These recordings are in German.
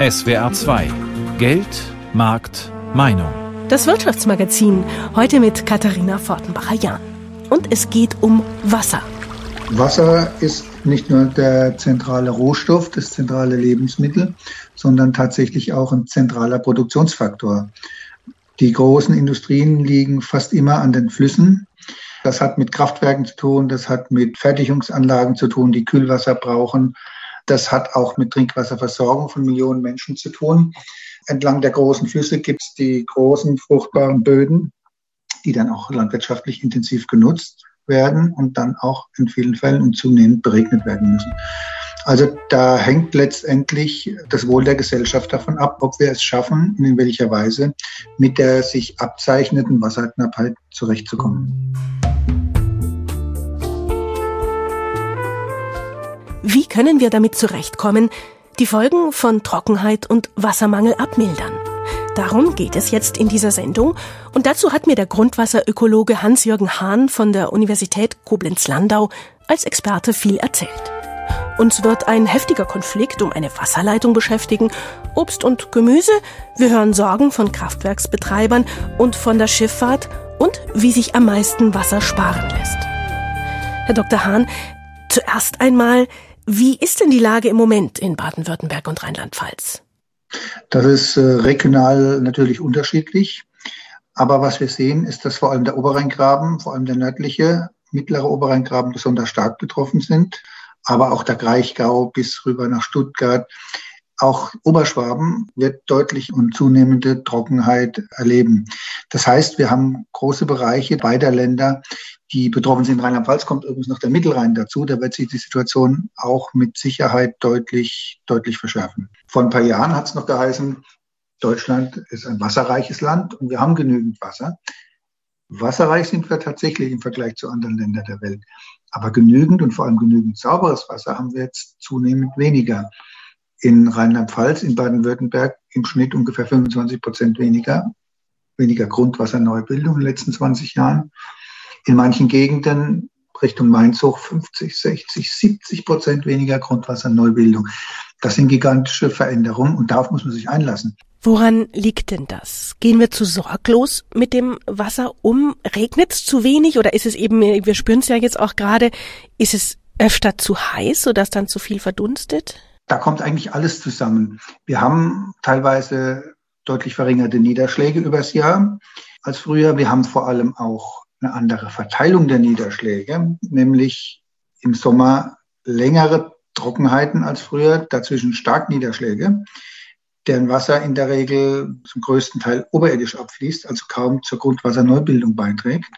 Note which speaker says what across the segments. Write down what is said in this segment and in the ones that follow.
Speaker 1: SWR 2 Geld, Markt, Meinung.
Speaker 2: Das Wirtschaftsmagazin heute mit Katharina Fortenbacher-Jahn. Und es geht um Wasser.
Speaker 3: Wasser ist nicht nur der zentrale Rohstoff, das zentrale Lebensmittel, sondern tatsächlich auch ein zentraler Produktionsfaktor. Die großen Industrien liegen fast immer an den Flüssen. Das hat mit Kraftwerken zu tun, das hat mit Fertigungsanlagen zu tun, die Kühlwasser brauchen. Das hat auch mit Trinkwasserversorgung von Millionen Menschen zu tun. Entlang der großen Flüsse gibt es die großen fruchtbaren Böden, die dann auch landwirtschaftlich intensiv genutzt werden und dann auch in vielen Fällen und zunehmend beregnet werden müssen. Also da hängt letztendlich das Wohl der Gesellschaft davon ab, ob wir es schaffen, in welcher Weise mit der sich abzeichnenden Wasserknappheit zurechtzukommen.
Speaker 2: Wie können wir damit zurechtkommen, die Folgen von Trockenheit und Wassermangel abmildern? Darum geht es jetzt in dieser Sendung. Und dazu hat mir der Grundwasserökologe Hans-Jürgen Hahn von der Universität Koblenz-Landau als Experte viel erzählt. Uns wird ein heftiger Konflikt um eine Wasserleitung beschäftigen, Obst und Gemüse, wir hören Sorgen von Kraftwerksbetreibern und von der Schifffahrt und wie sich am meisten Wasser sparen lässt. Herr Dr. Hahn, zuerst einmal, wie ist denn die Lage im Moment in Baden-Württemberg und Rheinland-Pfalz?
Speaker 3: Das ist äh, regional natürlich unterschiedlich. Aber was wir sehen, ist, dass vor allem der Oberrheingraben, vor allem der nördliche, mittlere Oberrheingraben besonders stark betroffen sind. Aber auch der Kraichgau bis rüber nach Stuttgart. Auch Oberschwaben wird deutlich und zunehmende Trockenheit erleben. Das heißt, wir haben große Bereiche beider Länder, die betroffen sind. Rheinland-Pfalz kommt übrigens noch der Mittelrhein dazu. Da wird sich die Situation auch mit Sicherheit deutlich, deutlich verschärfen. Vor ein paar Jahren hat es noch geheißen, Deutschland ist ein wasserreiches Land und wir haben genügend Wasser. Wasserreich sind wir tatsächlich im Vergleich zu anderen Ländern der Welt. Aber genügend und vor allem genügend sauberes Wasser haben wir jetzt zunehmend weniger. In Rheinland-Pfalz, in Baden-Württemberg im Schnitt ungefähr 25 Prozent weniger, weniger Grundwasserneubildung in den letzten 20 Jahren in manchen Gegenden Richtung Mainz hoch 50, 60, 70 Prozent weniger Grundwasserneubildung. Das sind gigantische Veränderungen und darauf muss man sich einlassen.
Speaker 2: Woran liegt denn das? Gehen wir zu sorglos mit dem Wasser um? Regnet es zu wenig oder ist es eben, wir spüren es ja jetzt auch gerade, ist es öfter zu heiß, sodass dann zu viel verdunstet?
Speaker 3: Da kommt eigentlich alles zusammen. Wir haben teilweise deutlich verringerte Niederschläge übers Jahr als früher. Wir haben vor allem auch eine andere Verteilung der Niederschläge, nämlich im Sommer längere Trockenheiten als früher, dazwischen Starkniederschläge, deren Wasser in der Regel zum größten Teil oberirdisch abfließt, also kaum zur Grundwasserneubildung beiträgt.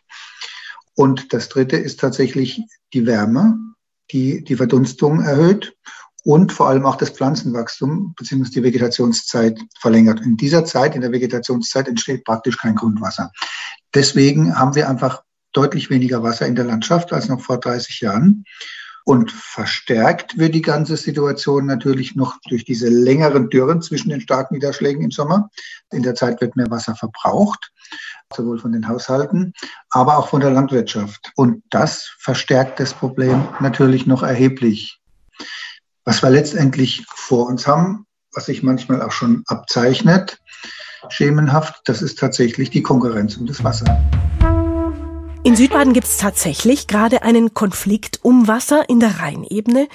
Speaker 3: Und das Dritte ist tatsächlich die Wärme, die die Verdunstung erhöht und vor allem auch das Pflanzenwachstum bzw. die Vegetationszeit verlängert. In dieser Zeit, in der Vegetationszeit, entsteht praktisch kein Grundwasser. Deswegen haben wir einfach deutlich weniger Wasser in der Landschaft als noch vor 30 Jahren. Und verstärkt wird die ganze Situation natürlich noch durch diese längeren Dürren zwischen den starken Niederschlägen im Sommer. In der Zeit wird mehr Wasser verbraucht, sowohl von den Haushalten, aber auch von der Landwirtschaft. Und das verstärkt das Problem natürlich noch erheblich. Was wir letztendlich vor uns haben, was sich manchmal auch schon abzeichnet, schemenhaft, das ist tatsächlich die Konkurrenz um das Wasser.
Speaker 2: In Südbaden gibt es tatsächlich gerade einen Konflikt um Wasser in der Rheinebene.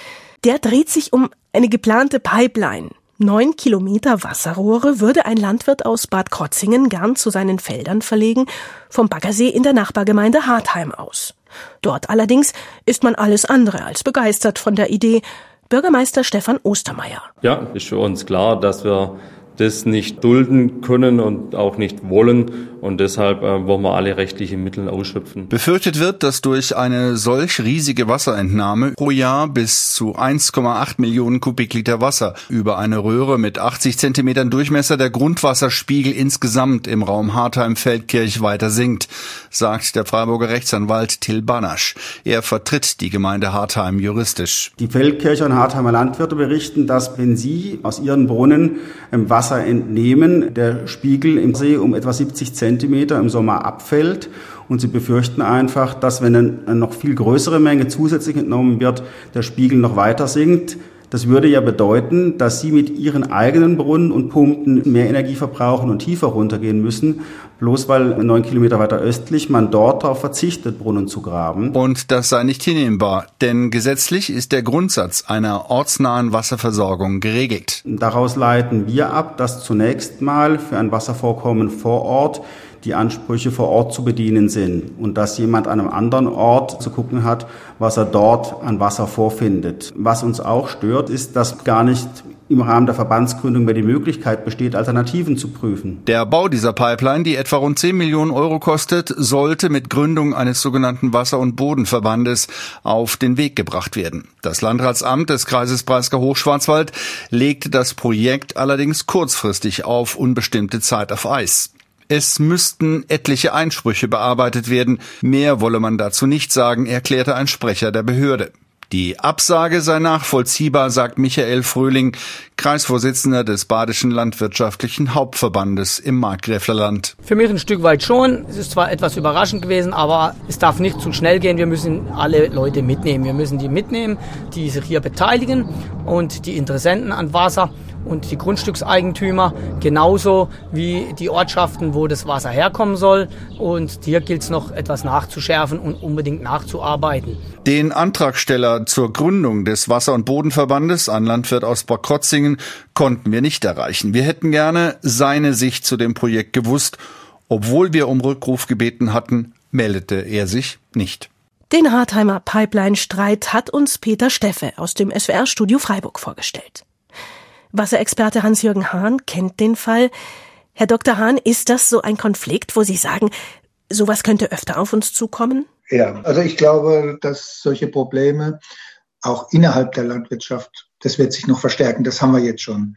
Speaker 2: Der dreht sich um eine geplante Pipeline. Neun Kilometer Wasserrohre würde ein Landwirt aus Bad Krotzingen gern zu seinen Feldern verlegen, vom Baggersee in der Nachbargemeinde Hartheim aus. Dort allerdings ist man alles andere als begeistert von der Idee, Bürgermeister Stefan Ostermeier.
Speaker 4: Ja, ist für uns klar, dass wir das nicht dulden können und auch nicht wollen. Und deshalb äh, wollen wir alle rechtlichen Mittel ausschöpfen.
Speaker 1: Befürchtet wird, dass durch eine solch riesige Wasserentnahme pro Jahr bis zu 1,8 Millionen Kubikliter Wasser über eine Röhre mit 80 Zentimetern Durchmesser der Grundwasserspiegel insgesamt im Raum Hartheim-Feldkirch weiter sinkt, sagt der Freiburger Rechtsanwalt Till Banasch. Er vertritt die Gemeinde Hartheim juristisch.
Speaker 5: Die Feldkircher und Hartheimer Landwirte berichten, dass wenn sie aus ihren Brunnen Wasser Wasser entnehmen, der Spiegel im See um etwa 70 Zentimeter im Sommer abfällt. Und sie befürchten einfach, dass wenn eine noch viel größere Menge zusätzlich entnommen wird, der Spiegel noch weiter sinkt. Das würde ja bedeuten, dass Sie mit Ihren eigenen Brunnen und Pumpen mehr Energie verbrauchen und tiefer runtergehen müssen, bloß weil neun Kilometer weiter östlich man dort darauf verzichtet, Brunnen zu graben.
Speaker 1: Und das sei nicht hinnehmbar, denn gesetzlich ist der Grundsatz einer ortsnahen Wasserversorgung geregelt.
Speaker 5: Daraus leiten wir ab, dass zunächst mal für ein Wasservorkommen vor Ort die Ansprüche vor Ort zu bedienen sind und dass jemand an einem anderen Ort zu gucken hat, was er dort an Wasser vorfindet. Was uns auch stört, ist, dass gar nicht im Rahmen der Verbandsgründung mehr die Möglichkeit besteht, Alternativen zu prüfen.
Speaker 1: Der Bau dieser Pipeline, die etwa rund 10 Millionen Euro kostet, sollte mit Gründung eines sogenannten Wasser- und Bodenverbandes auf den Weg gebracht werden. Das Landratsamt des Kreises Breisgau-Hochschwarzwald legte das Projekt allerdings kurzfristig auf unbestimmte Zeit auf Eis. Es müssten etliche Einsprüche bearbeitet werden. Mehr wolle man dazu nicht sagen, erklärte ein Sprecher der Behörde. Die Absage sei nachvollziehbar, sagt Michael Fröhling, Kreisvorsitzender des Badischen Landwirtschaftlichen Hauptverbandes im Markgräflerland.
Speaker 6: Für mich ein Stück weit schon. Es ist zwar etwas überraschend gewesen, aber es darf nicht zu schnell gehen. Wir müssen alle Leute mitnehmen. Wir müssen die mitnehmen, die sich hier beteiligen und die Interessenten an Wasser und die Grundstückseigentümer, genauso wie die Ortschaften, wo das Wasser herkommen soll. Und hier gilt es noch etwas nachzuschärfen und unbedingt nachzuarbeiten.
Speaker 1: Den Antragsteller zur Gründung des Wasser- und Bodenverbandes, ein Landwirt aus Bad konnten wir nicht erreichen. Wir hätten gerne seine Sicht zu dem Projekt gewusst. Obwohl wir um Rückruf gebeten hatten, meldete er sich nicht.
Speaker 2: Den Hartheimer Pipeline-Streit hat uns Peter Steffe aus dem SWR-Studio Freiburg vorgestellt. Wasserexperte Hans-Jürgen Hahn kennt den Fall. Herr Dr. Hahn, ist das so ein Konflikt, wo Sie sagen, sowas könnte öfter auf uns zukommen?
Speaker 3: Ja, also ich glaube, dass solche Probleme auch innerhalb der Landwirtschaft, das wird sich noch verstärken, das haben wir jetzt schon,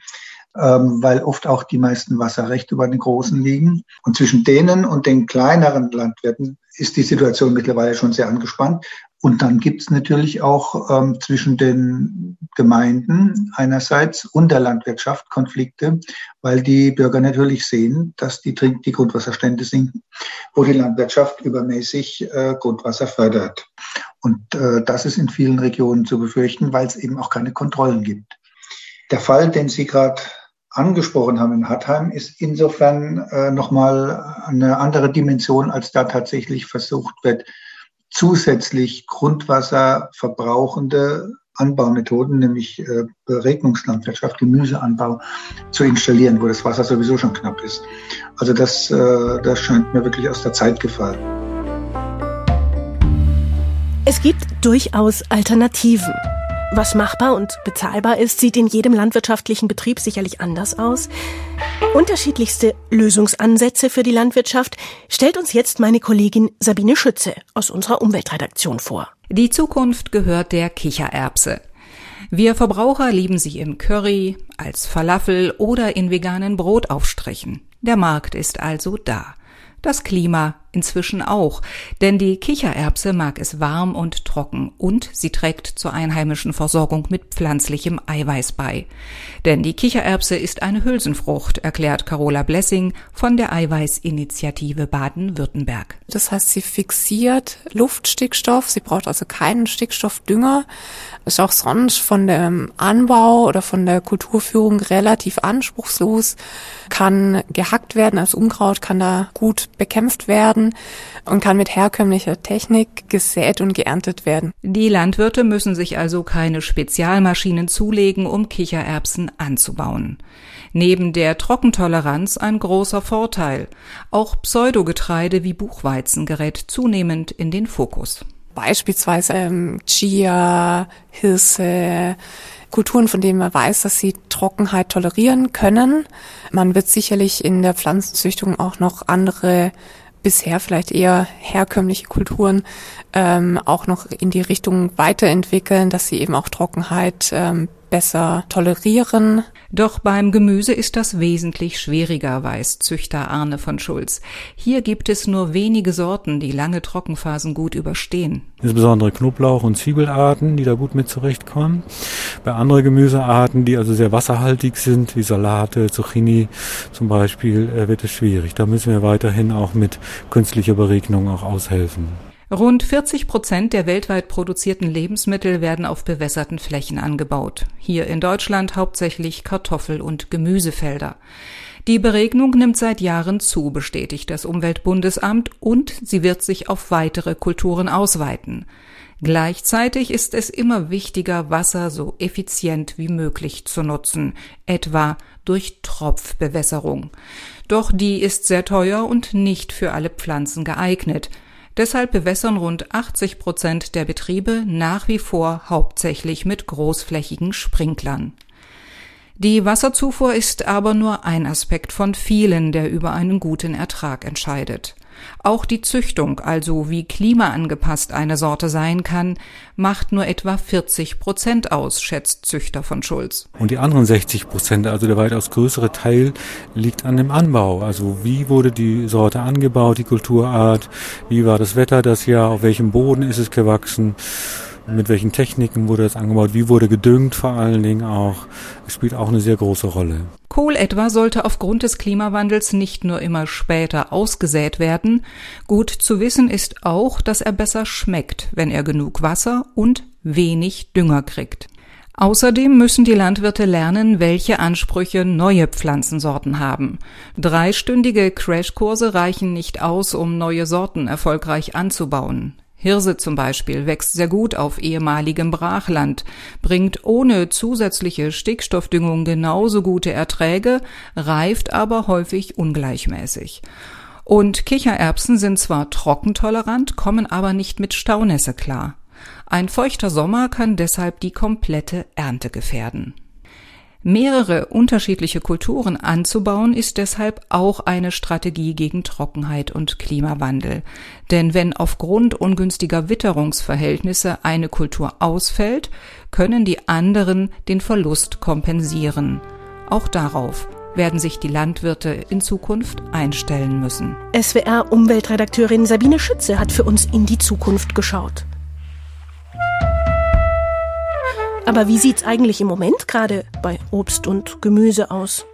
Speaker 3: ähm, weil oft auch die meisten Wasserrechte über den Großen liegen. Und zwischen denen und den kleineren Landwirten ist die Situation mittlerweile schon sehr angespannt. Und dann gibt es natürlich auch ähm, zwischen den Gemeinden einerseits und der Landwirtschaft Konflikte, weil die Bürger natürlich sehen, dass die, Trink die Grundwasserstände sinken, wo die Landwirtschaft übermäßig äh, Grundwasser fördert. Und äh, das ist in vielen Regionen zu befürchten, weil es eben auch keine Kontrollen gibt. Der Fall, den Sie gerade angesprochen haben in Hattheim, ist insofern äh, nochmal eine andere Dimension, als da tatsächlich versucht wird, zusätzlich Grundwasser verbrauchende Anbaumethoden, nämlich äh, Beregnungslandwirtschaft, Gemüseanbau zu installieren, wo das Wasser sowieso schon knapp ist. Also das, äh, das scheint mir wirklich aus der Zeit gefallen.
Speaker 2: Es gibt durchaus Alternativen. Was machbar und bezahlbar ist, sieht in jedem landwirtschaftlichen Betrieb sicherlich anders aus. Unterschiedlichste Lösungsansätze für die Landwirtschaft stellt uns jetzt meine Kollegin Sabine Schütze aus unserer Umweltredaktion vor.
Speaker 7: Die Zukunft gehört der Kichererbse. Wir Verbraucher lieben sie im Curry, als Falafel oder in veganen Brotaufstrichen. Der Markt ist also da. Das Klima inzwischen auch, denn die Kichererbse mag es warm und trocken und sie trägt zur einheimischen Versorgung mit pflanzlichem Eiweiß bei. Denn die Kichererbse ist eine Hülsenfrucht, erklärt Carola Blessing von der Eiweißinitiative Baden-Württemberg.
Speaker 8: Das heißt, sie fixiert Luftstickstoff, sie braucht also keinen Stickstoffdünger, ist auch sonst von dem Anbau oder von der Kulturführung relativ anspruchslos, kann gehackt werden, als Unkraut kann da gut bekämpft werden und kann mit herkömmlicher Technik gesät und geerntet werden.
Speaker 7: Die Landwirte müssen sich also keine Spezialmaschinen zulegen, um Kichererbsen anzubauen. Neben der Trockentoleranz ein großer Vorteil. Auch Pseudogetreide wie Buchweizen gerät zunehmend in den Fokus.
Speaker 8: Beispielsweise ähm, Chia, Hirse, Kulturen, von denen man weiß, dass sie Trockenheit tolerieren können. Man wird sicherlich in der Pflanzenzüchtung auch noch andere bisher vielleicht eher herkömmliche Kulturen ähm, auch noch in die Richtung weiterentwickeln, dass sie eben auch Trockenheit ähm, besser tolerieren.
Speaker 7: Doch beim Gemüse ist das wesentlich schwieriger, weiß Züchter Arne von Schulz. Hier gibt es nur wenige Sorten, die lange Trockenphasen gut überstehen.
Speaker 9: Insbesondere Knoblauch- und Zwiebelarten, die da gut mit zurechtkommen. Bei anderen Gemüsearten, die also sehr wasserhaltig sind, wie Salate, Zucchini zum Beispiel, äh, wird es schwierig. Da müssen wir weiterhin auch mit künstlicher Beregnung auch aushelfen.
Speaker 7: Rund 40 Prozent der weltweit produzierten Lebensmittel werden auf bewässerten Flächen angebaut. Hier in Deutschland hauptsächlich Kartoffel- und Gemüsefelder. Die Beregnung nimmt seit Jahren zu, bestätigt das Umweltbundesamt, und sie wird sich auf weitere Kulturen ausweiten. Gleichzeitig ist es immer wichtiger, Wasser so effizient wie möglich zu nutzen, etwa durch Tropfbewässerung. Doch die ist sehr teuer und nicht für alle Pflanzen geeignet. Deshalb bewässern rund 80 Prozent der Betriebe nach wie vor hauptsächlich mit großflächigen Sprinklern. Die Wasserzufuhr ist aber nur ein Aspekt von vielen, der über einen guten Ertrag entscheidet. Auch die Züchtung, also wie klimaangepasst eine Sorte sein kann, macht nur etwa 40 Prozent aus, schätzt Züchter von Schulz.
Speaker 9: Und die anderen 60 Prozent, also der weitaus größere Teil, liegt an dem Anbau. Also wie wurde die Sorte angebaut, die Kulturart, wie war das Wetter das Jahr, auf welchem Boden ist es gewachsen mit welchen Techniken wurde das angebaut, wie wurde gedüngt vor allen Dingen auch. Spielt auch eine sehr große Rolle.
Speaker 7: Kohl etwa sollte aufgrund des Klimawandels nicht nur immer später ausgesät werden. Gut zu wissen ist auch, dass er besser schmeckt, wenn er genug Wasser und wenig Dünger kriegt. Außerdem müssen die Landwirte lernen, welche Ansprüche neue Pflanzensorten haben. Dreistündige Crashkurse reichen nicht aus, um neue Sorten erfolgreich anzubauen. Hirse zum Beispiel wächst sehr gut auf ehemaligem Brachland, bringt ohne zusätzliche Stickstoffdüngung genauso gute Erträge, reift aber häufig ungleichmäßig. Und Kichererbsen sind zwar trockentolerant, kommen aber nicht mit Staunässe klar. Ein feuchter Sommer kann deshalb die komplette Ernte gefährden. Mehrere unterschiedliche Kulturen anzubauen ist deshalb auch eine Strategie gegen Trockenheit und Klimawandel. Denn wenn aufgrund ungünstiger Witterungsverhältnisse eine Kultur ausfällt, können die anderen den Verlust kompensieren. Auch darauf werden sich die Landwirte in Zukunft einstellen müssen.
Speaker 2: SWR-Umweltredakteurin Sabine Schütze hat für uns in die Zukunft geschaut. Aber wie sieht's eigentlich im Moment gerade bei Obst und Gemüse aus?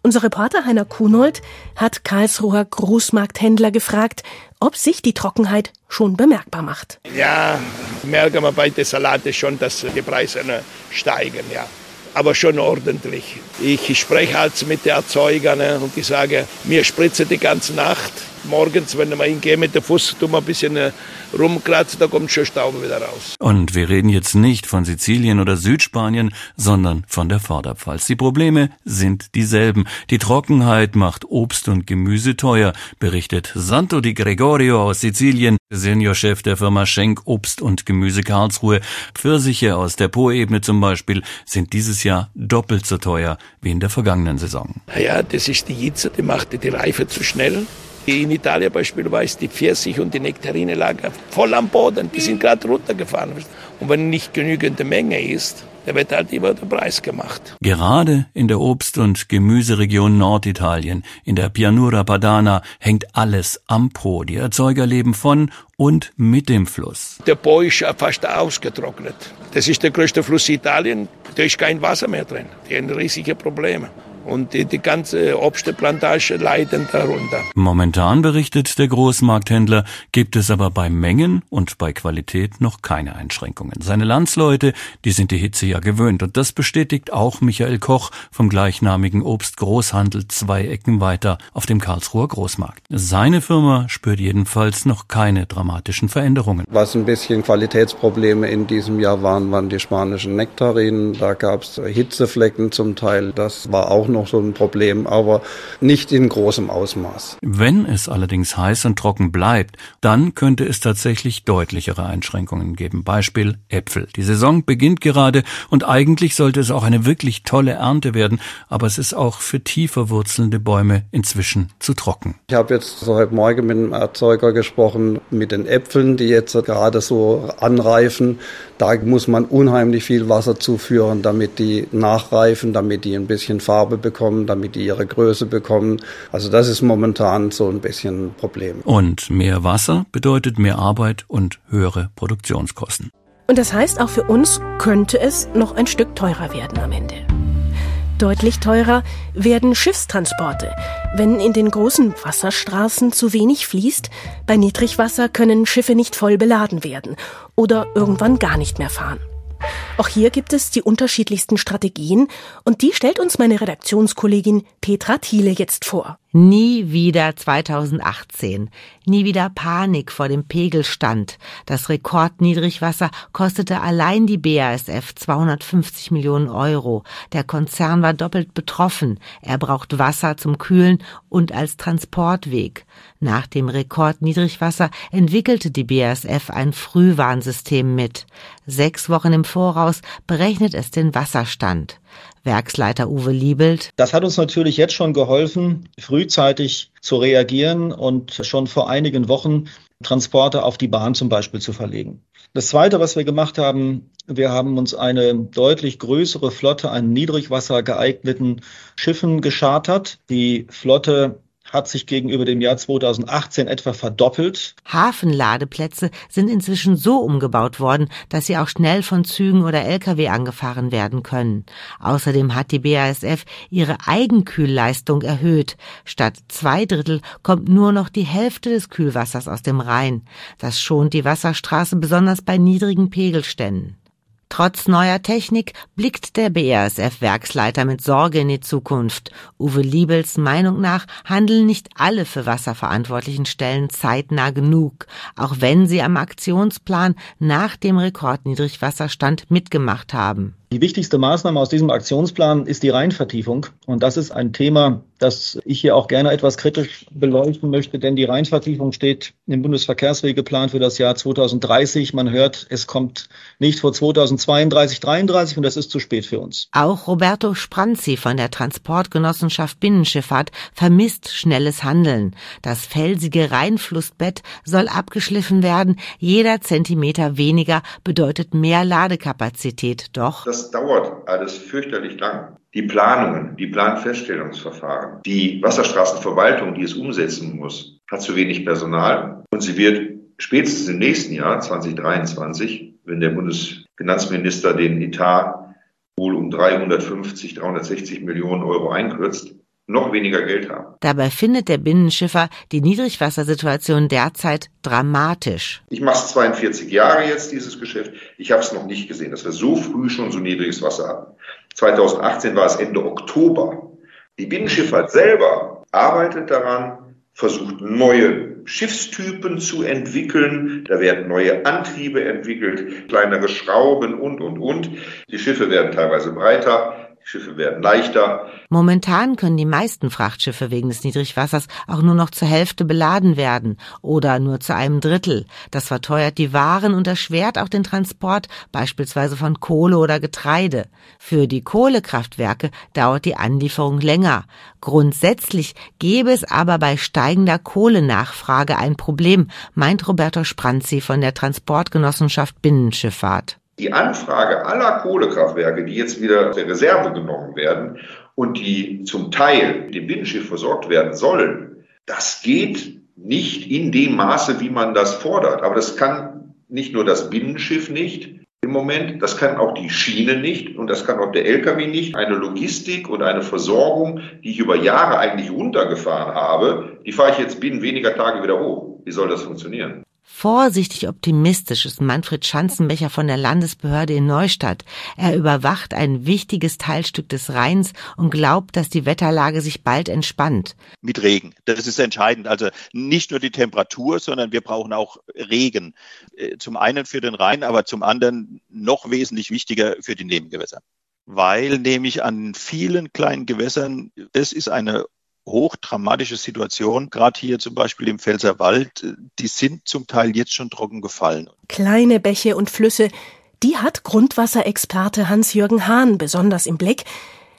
Speaker 2: Unser Reporter Heiner Kunold hat Karlsruher Großmarkthändler gefragt, ob sich die Trockenheit schon bemerkbar macht.
Speaker 10: Ja, merken wir bei den Salaten schon, dass die Preise steigen, ja. Aber schon ordentlich. Ich spreche halt mit den Erzeugern und die sagen, mir spritzen die ganze Nacht morgens, wenn wir hingehen mit dem Fuß, tun wir ein bisschen äh, rumkratzen, da kommt schon Staub wieder raus.
Speaker 11: Und wir reden jetzt nicht von Sizilien oder Südspanien, sondern von der Vorderpfalz. Die Probleme sind dieselben. Die Trockenheit macht Obst und Gemüse teuer, berichtet Santo di Gregorio aus Sizilien, Seniorchef der Firma Schenk Obst und Gemüse Karlsruhe. Pfirsiche aus der Po-Ebene zum Beispiel sind dieses Jahr doppelt so teuer wie in der vergangenen Saison.
Speaker 10: Ja, das ist die Hitze, die macht die Reife zu schnell. In Italien beispielsweise die Pfirsich und die Nektarine lagen voll am Boden. Die sind gerade runtergefahren. Und wenn nicht genügende Menge ist, dann wird halt immer der Preis gemacht.
Speaker 11: Gerade in der Obst- und Gemüseregion Norditalien, in der Pianura Padana, hängt alles am Po. Die Erzeuger leben von und mit dem Fluss.
Speaker 10: Der Po ist fast ausgetrocknet. Das ist der größte Fluss Italien. Da ist kein Wasser mehr drin. Die haben riesige Probleme. Und die, die ganze Obstplantage leiden darunter.
Speaker 11: Momentan berichtet der Großmarkthändler, gibt es aber bei Mengen und bei Qualität noch keine Einschränkungen. Seine Landsleute, die sind die Hitze ja gewöhnt. Und das bestätigt auch Michael Koch vom gleichnamigen Obstgroßhandel zwei Ecken weiter auf dem Karlsruher Großmarkt. Seine Firma spürt jedenfalls noch keine dramatischen Veränderungen.
Speaker 12: Was ein bisschen Qualitätsprobleme in diesem Jahr waren, waren die spanischen Nektarinen. Da gab es Hitzeflecken zum Teil. Das war auch noch so ein Problem, aber nicht in großem Ausmaß.
Speaker 11: Wenn es allerdings heiß und trocken bleibt, dann könnte es tatsächlich deutlichere Einschränkungen geben. Beispiel Äpfel. Die Saison beginnt gerade und eigentlich sollte es auch eine wirklich tolle Ernte werden, aber es ist auch für tiefer wurzelnde Bäume inzwischen zu trocken.
Speaker 12: Ich habe jetzt heute Morgen mit einem Erzeuger gesprochen, mit den Äpfeln, die jetzt gerade so anreifen. Da muss man unheimlich viel Wasser zuführen, damit die nachreifen, damit die ein bisschen Farbe bekommen, damit die ihre Größe bekommen. Also das ist momentan so ein bisschen ein Problem.
Speaker 11: Und mehr Wasser bedeutet mehr Arbeit und höhere Produktionskosten.
Speaker 2: Und das heißt, auch für uns könnte es noch ein Stück teurer werden am Ende. Deutlich teurer werden Schiffstransporte. Wenn in den großen Wasserstraßen zu wenig fließt, bei Niedrigwasser können Schiffe nicht voll beladen werden oder irgendwann gar nicht mehr fahren. Auch hier gibt es die unterschiedlichsten Strategien und die stellt uns meine Redaktionskollegin Petra Thiele jetzt vor.
Speaker 13: Nie wieder 2018. Nie wieder Panik vor dem Pegelstand. Das Rekordniedrigwasser kostete allein die BASF 250 Millionen Euro. Der Konzern war doppelt betroffen. Er braucht Wasser zum Kühlen und als Transportweg. Nach dem Rekordniedrigwasser entwickelte die BASF ein Frühwarnsystem mit. Sechs Wochen im Voraus berechnet es den Wasserstand. Werksleiter Uwe Liebelt.
Speaker 14: Das hat uns natürlich jetzt schon geholfen, frühzeitig zu reagieren und schon vor einigen Wochen Transporte auf die Bahn zum Beispiel zu verlegen. Das Zweite, was wir gemacht haben, wir haben uns eine deutlich größere Flotte an Niedrigwasser geeigneten Schiffen geschartert. Die Flotte hat sich gegenüber dem Jahr 2018 etwa verdoppelt.
Speaker 13: Hafenladeplätze sind inzwischen so umgebaut worden, dass sie auch schnell von Zügen oder Lkw angefahren werden können. Außerdem hat die BASF ihre Eigenkühlleistung erhöht. Statt zwei Drittel kommt nur noch die Hälfte des Kühlwassers aus dem Rhein. Das schont die Wasserstraße besonders bei niedrigen Pegelständen. Trotz neuer Technik blickt der BASF-Werksleiter mit Sorge in die Zukunft. Uwe Liebels Meinung nach handeln nicht alle für Wasser verantwortlichen Stellen zeitnah genug, auch wenn sie am Aktionsplan nach dem Rekordniedrigwasserstand mitgemacht haben.
Speaker 14: Die wichtigste Maßnahme aus diesem Aktionsplan ist die Rheinvertiefung. Und das ist ein Thema, das ich hier auch gerne etwas kritisch beleuchten möchte, denn die Rheinvertiefung steht im Bundesverkehrswegeplan für das Jahr 2030. Man hört, es kommt nicht vor 2032, 33 und das ist zu spät für uns.
Speaker 13: Auch Roberto Spranzi von der Transportgenossenschaft Binnenschifffahrt vermisst schnelles Handeln. Das felsige Rheinflussbett soll abgeschliffen werden. Jeder Zentimeter weniger bedeutet mehr Ladekapazität. Doch
Speaker 15: das das dauert alles fürchterlich lang. Die Planungen, die Planfeststellungsverfahren, die Wasserstraßenverwaltung, die es umsetzen muss, hat zu wenig Personal und sie wird spätestens im nächsten Jahr, 2023, wenn der Bundesfinanzminister den Etat wohl um 350, 360 Millionen Euro einkürzt, noch weniger Geld haben.
Speaker 13: Dabei findet der Binnenschiffer die Niedrigwassersituation derzeit dramatisch.
Speaker 15: Ich mache es 42 Jahre jetzt, dieses Geschäft. Ich habe es noch nicht gesehen, dass wir so früh schon so niedriges Wasser hatten. 2018 war es Ende Oktober. Die Binnenschifffahrt selber arbeitet daran, versucht neue Schiffstypen zu entwickeln. Da werden neue Antriebe entwickelt, kleinere Schrauben und, und, und. Die Schiffe werden teilweise breiter. Schiffe werden leichter.
Speaker 13: Momentan können die meisten Frachtschiffe wegen des Niedrigwassers auch nur noch zur Hälfte beladen werden oder nur zu einem Drittel. Das verteuert die Waren und erschwert auch den Transport, beispielsweise von Kohle oder Getreide. Für die Kohlekraftwerke dauert die Anlieferung länger. Grundsätzlich gäbe es aber bei steigender Kohlenachfrage ein Problem, meint Roberto Spranzi von der Transportgenossenschaft Binnenschifffahrt
Speaker 15: die Anfrage aller Kohlekraftwerke, die jetzt wieder der Reserve genommen werden und die zum Teil dem Binnenschiff versorgt werden sollen, das geht nicht in dem Maße, wie man das fordert. Aber das kann nicht nur das Binnenschiff nicht im Moment, das kann auch die Schiene nicht und das kann auch der Lkw nicht. Eine Logistik und eine Versorgung, die ich über Jahre eigentlich runtergefahren habe, die fahre ich jetzt binnen weniger Tage wieder hoch. Wie soll das funktionieren?
Speaker 13: Vorsichtig optimistisch ist Manfred Schanzenbecher von der Landesbehörde in Neustadt. Er überwacht ein wichtiges Teilstück des Rheins und glaubt, dass die Wetterlage sich bald entspannt.
Speaker 16: Mit Regen. Das ist entscheidend. Also nicht nur die Temperatur, sondern wir brauchen auch Regen. Äh, zum einen für den Rhein, aber zum anderen noch wesentlich wichtiger für die Nebengewässer weil nämlich an vielen kleinen Gewässern, es ist eine hochdramatische Situation, gerade hier zum Beispiel im Pfälzerwald, die sind zum Teil jetzt schon trocken gefallen.
Speaker 2: Kleine Bäche und Flüsse, die hat Grundwasserexperte Hans-Jürgen Hahn besonders im Blick.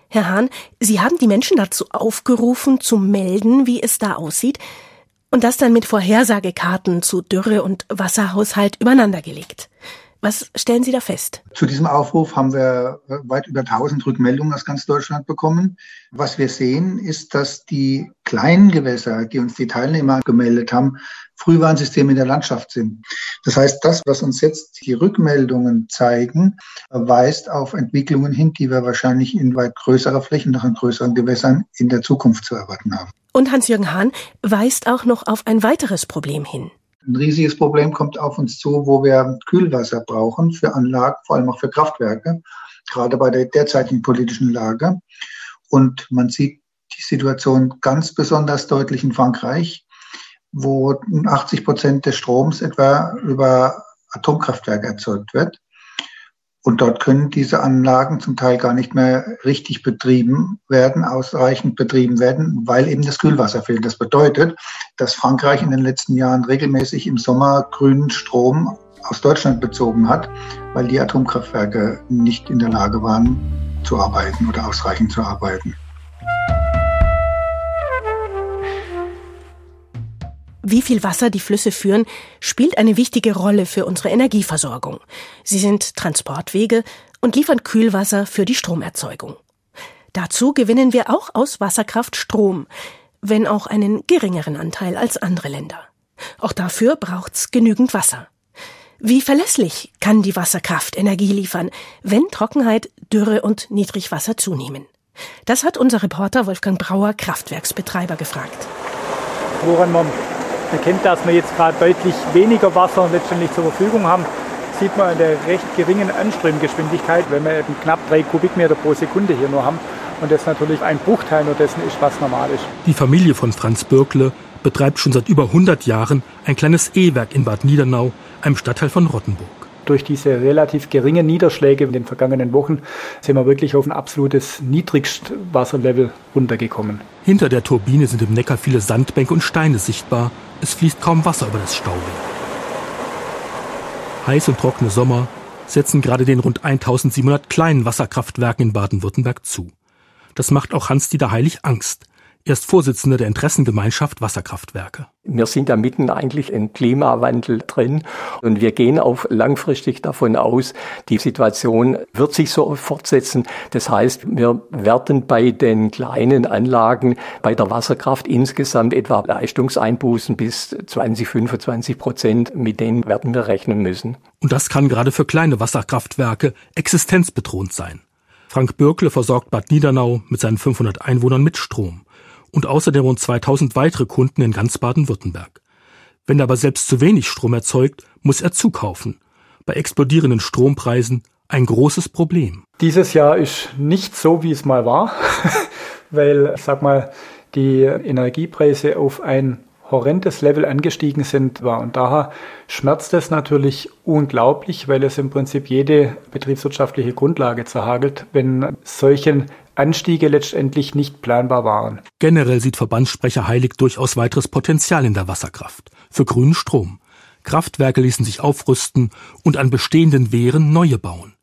Speaker 2: Herr Hahn, Sie haben die Menschen dazu aufgerufen, zu melden, wie es da aussieht, und das dann mit Vorhersagekarten zu Dürre und Wasserhaushalt übereinandergelegt. Was stellen Sie da fest?
Speaker 3: Zu diesem Aufruf haben wir weit über 1000 Rückmeldungen aus ganz Deutschland bekommen. Was wir sehen, ist, dass die kleinen Gewässer, die uns die Teilnehmer gemeldet haben, Frühwarnsysteme in der Landschaft sind. Das heißt, das, was uns jetzt die Rückmeldungen zeigen, weist auf Entwicklungen hin, die wir wahrscheinlich in weit größerer Fläche, noch in größeren Gewässern in der Zukunft zu erwarten haben.
Speaker 2: Und Hans-Jürgen Hahn weist auch noch auf ein weiteres Problem hin.
Speaker 3: Ein riesiges Problem kommt auf uns zu, wo wir Kühlwasser brauchen für Anlagen, vor allem auch für Kraftwerke, gerade bei der derzeitigen politischen Lage. Und man sieht die Situation ganz besonders deutlich in Frankreich, wo 80 Prozent des Stroms etwa über Atomkraftwerke erzeugt wird. Und dort können diese Anlagen zum Teil gar nicht mehr richtig betrieben werden, ausreichend betrieben werden, weil eben das Kühlwasser fehlt. Das bedeutet, dass Frankreich in den letzten Jahren regelmäßig im Sommer grünen Strom aus Deutschland bezogen hat, weil die Atomkraftwerke nicht in der Lage waren zu arbeiten oder ausreichend zu arbeiten.
Speaker 2: Wie viel Wasser die Flüsse führen, spielt eine wichtige Rolle für unsere Energieversorgung. Sie sind Transportwege und liefern Kühlwasser für die Stromerzeugung. Dazu gewinnen wir auch aus Wasserkraft Strom, wenn auch einen geringeren Anteil als andere Länder. Auch dafür braucht's genügend Wasser. Wie verlässlich kann die Wasserkraft Energie liefern, wenn Trockenheit, Dürre und Niedrigwasser zunehmen? Das hat unser Reporter Wolfgang Brauer, Kraftwerksbetreiber, gefragt.
Speaker 17: Woran man erkennt, dass wir jetzt gerade deutlich weniger Wasser letztendlich zur Verfügung haben, sieht man an der recht geringen Anströmgeschwindigkeit, wenn wir eben knapp drei Kubikmeter pro Sekunde hier nur haben. Und das natürlich ein Bruchteil nur dessen ist, was normal ist.
Speaker 18: Die Familie von Franz Birkle betreibt schon seit über 100 Jahren ein kleines E-Werk in Bad Niedernau, einem Stadtteil von Rottenburg.
Speaker 17: Durch diese relativ geringen Niederschläge in den vergangenen Wochen sind wir wirklich auf ein absolutes Niedrigstwasserlevel runtergekommen.
Speaker 18: Hinter der Turbine sind im Neckar viele Sandbänke und Steine sichtbar. Es fließt kaum Wasser über das Stauwehr. Heiß und trockene Sommer setzen gerade den rund 1700 kleinen Wasserkraftwerken in Baden-Württemberg zu. Das macht auch Hans-Dieter Heilig Angst. Er ist Vorsitzender der Interessengemeinschaft Wasserkraftwerke.
Speaker 19: Wir sind da mitten eigentlich im Klimawandel drin und wir gehen auch langfristig davon aus, die Situation wird sich so fortsetzen. Das heißt, wir werden bei den kleinen Anlagen, bei der Wasserkraft insgesamt etwa Leistungseinbußen bis 20, 25 Prozent, mit denen werden wir rechnen müssen.
Speaker 18: Und das kann gerade für kleine Wasserkraftwerke existenzbedrohend sein. Frank Bürkle versorgt Bad Niedernau mit seinen 500 Einwohnern mit Strom und außerdem rund 2000 weitere Kunden in ganz Baden-Württemberg. Wenn er aber selbst zu wenig Strom erzeugt, muss er zukaufen. Bei explodierenden Strompreisen ein großes Problem.
Speaker 17: Dieses Jahr ist nicht so, wie es mal war, weil, sag mal, die Energiepreise auf ein horrendes Level angestiegen sind, war. Und daher schmerzt es natürlich unglaublich, weil es im Prinzip jede betriebswirtschaftliche Grundlage zerhagelt, wenn solchen Anstiege letztendlich nicht planbar waren.
Speaker 18: Generell sieht Verbandssprecher Heilig durchaus weiteres Potenzial in der Wasserkraft für grünen Strom. Kraftwerke ließen sich aufrüsten und an bestehenden Wehren neue bauen.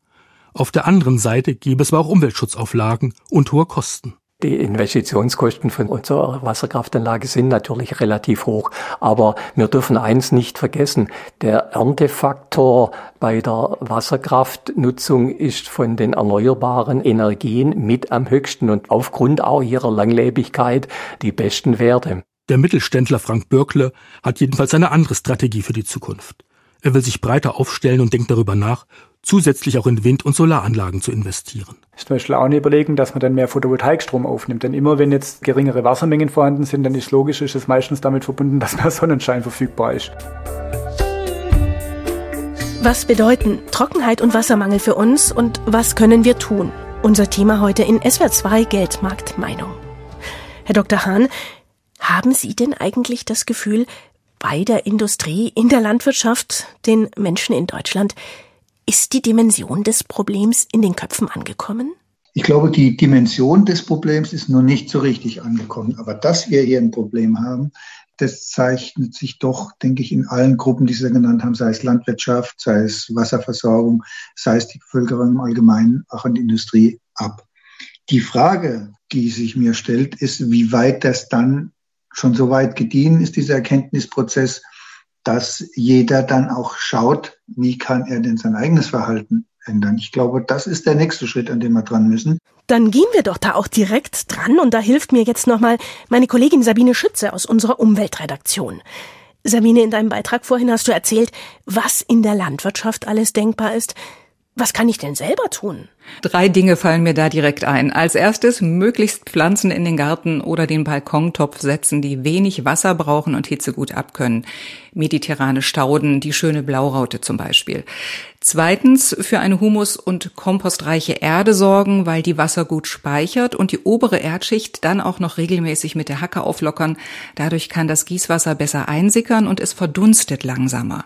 Speaker 18: Auf der anderen Seite gäbe es aber auch Umweltschutzauflagen und hohe Kosten.
Speaker 19: Die Investitionskosten von unserer Wasserkraftanlage sind natürlich relativ hoch. Aber wir dürfen eins nicht vergessen. Der Erntefaktor bei der Wasserkraftnutzung ist von den erneuerbaren Energien mit am höchsten und aufgrund auch ihrer Langlebigkeit die besten Werte.
Speaker 18: Der Mittelständler Frank Bürkle hat jedenfalls eine andere Strategie für die Zukunft. Er will sich breiter aufstellen und denkt darüber nach, zusätzlich auch in Wind- und Solaranlagen zu investieren.
Speaker 17: Ist zum Beispiel auch eine Überlegung, dass man dann mehr Photovoltaikstrom aufnimmt. Denn immer wenn jetzt geringere Wassermengen vorhanden sind, dann ist logisch, ist es meistens damit verbunden, dass mehr Sonnenschein verfügbar ist.
Speaker 2: Was bedeuten Trockenheit und Wassermangel für uns und was können wir tun? Unser Thema heute in SWR 2 Geldmarkt Meinung. Herr Dr. Hahn, haben Sie denn eigentlich das Gefühl, bei der Industrie, in der Landwirtschaft, den Menschen in Deutschland, ist die Dimension des Problems in den Köpfen angekommen?
Speaker 3: Ich glaube, die Dimension des Problems ist noch nicht so richtig angekommen. Aber dass wir hier ein Problem haben, das zeichnet sich doch, denke ich, in allen Gruppen, die Sie genannt haben, sei es Landwirtschaft, sei es Wasserversorgung, sei es die Bevölkerung im Allgemeinen, auch in der Industrie ab. Die Frage, die sich mir stellt, ist, wie weit das dann schon so weit gediehen ist, dieser Erkenntnisprozess, dass jeder dann auch schaut, wie kann er denn sein eigenes Verhalten ändern. Ich glaube, das ist der nächste Schritt, an dem wir dran müssen.
Speaker 2: Dann gehen wir doch da auch direkt dran und da hilft mir jetzt nochmal meine Kollegin Sabine Schütze aus unserer Umweltredaktion. Sabine, in deinem Beitrag vorhin hast du erzählt, was in der Landwirtschaft alles denkbar ist. Was kann ich denn selber tun?
Speaker 7: Drei Dinge fallen mir da direkt ein. Als erstes möglichst Pflanzen in den Garten oder den Balkontopf setzen, die wenig Wasser brauchen und Hitze gut abkönnen. Mediterrane Stauden, die schöne Blauraute zum Beispiel. Zweitens für eine humus- und kompostreiche Erde sorgen, weil die Wasser gut speichert und die obere Erdschicht dann auch noch regelmäßig mit der Hacke auflockern. Dadurch kann das Gießwasser besser einsickern und es verdunstet langsamer.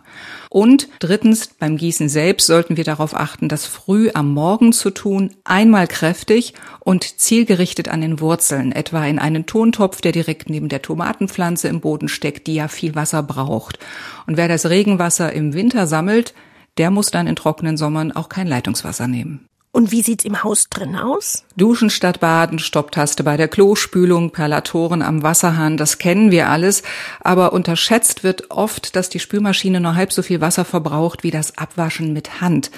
Speaker 7: Und drittens, beim Gießen selbst sollten wir darauf achten, das früh am Morgen zu tun, einmal kräftig und zielgerichtet an den Wurzeln, etwa in einen Tontopf, der direkt neben der Tomatenpflanze im Boden steckt, die ja viel Wasser braucht. Und wer das Regenwasser im Winter sammelt, der muss dann in trockenen Sommern auch kein Leitungswasser nehmen.
Speaker 2: Und wie sieht's im Haus drin aus?
Speaker 7: Duschen statt Baden, Stopptaste bei der Klospülung, Perlatoren am Wasserhahn, das kennen wir alles. Aber unterschätzt wird oft, dass die Spülmaschine nur halb so viel Wasser verbraucht wie das Abwaschen mit Hand.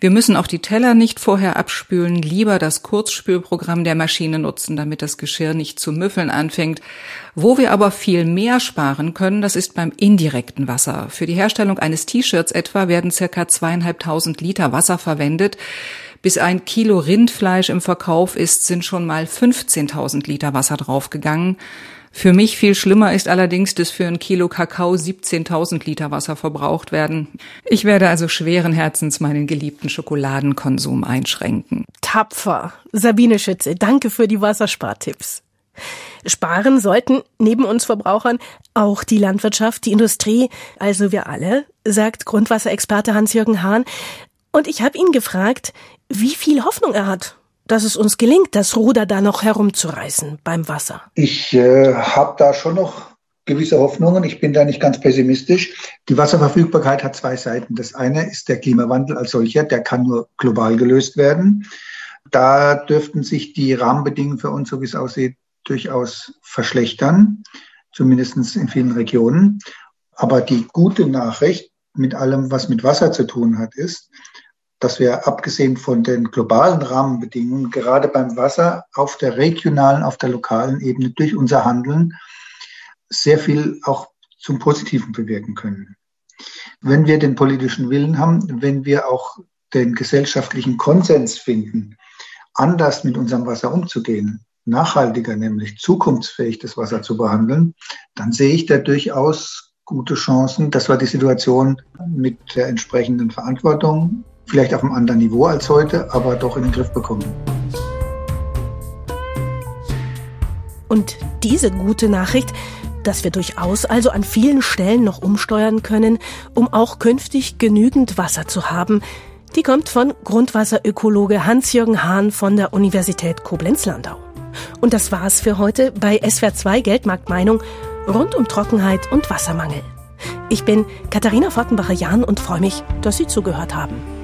Speaker 7: Wir müssen auch die Teller nicht vorher abspülen, lieber das Kurzspülprogramm der Maschine nutzen, damit das Geschirr nicht zu müffeln anfängt. Wo wir aber viel mehr sparen können, das ist beim indirekten Wasser. Für die Herstellung eines T-Shirts etwa werden circa zweieinhalbtausend Liter Wasser verwendet. Bis ein Kilo Rindfleisch im Verkauf ist, sind schon mal 15.000 Liter Wasser draufgegangen. Für mich viel schlimmer ist allerdings, dass für ein Kilo Kakao 17.000 Liter Wasser verbraucht werden. Ich werde also schweren Herzens meinen geliebten Schokoladenkonsum einschränken.
Speaker 2: Tapfer. Sabine Schütze, danke für die Wasserspartipps. Sparen sollten neben uns Verbrauchern auch die Landwirtschaft, die Industrie, also wir alle, sagt Grundwasserexperte Hans-Jürgen Hahn. Und ich habe ihn gefragt, wie viel Hoffnung er hat, dass es uns gelingt, das Ruder da noch herumzureißen beim Wasser.
Speaker 3: Ich äh, habe da schon noch gewisse Hoffnungen. Ich bin da nicht ganz pessimistisch. Die Wasserverfügbarkeit hat zwei Seiten. Das eine ist der Klimawandel als solcher, der kann nur global gelöst werden. Da dürften sich die Rahmenbedingungen für uns, so wie es aussieht, durchaus verschlechtern, zumindest in vielen Regionen. Aber die gute Nachricht mit allem, was mit Wasser zu tun hat, ist, dass wir abgesehen von den globalen Rahmenbedingungen gerade beim Wasser auf der regionalen, auf der lokalen Ebene durch unser Handeln sehr viel auch zum Positiven bewirken können. Wenn wir den politischen Willen haben, wenn wir auch den gesellschaftlichen Konsens finden, anders mit unserem Wasser umzugehen, nachhaltiger, nämlich zukunftsfähig das Wasser zu behandeln, dann sehe ich da durchaus gute Chancen, dass wir die Situation mit der entsprechenden Verantwortung vielleicht auf einem anderen Niveau als heute, aber doch in den Griff bekommen.
Speaker 2: Und diese gute Nachricht, dass wir durchaus also an vielen Stellen noch umsteuern können, um auch künftig genügend Wasser zu haben, die kommt von Grundwasserökologe Hans-Jürgen Hahn von der Universität Koblenz-Landau. Und das war's für heute bei SWR 2 Geldmarktmeinung rund um Trockenheit und Wassermangel. Ich bin Katharina Fortenbacher-Jahn und freue mich, dass Sie zugehört haben.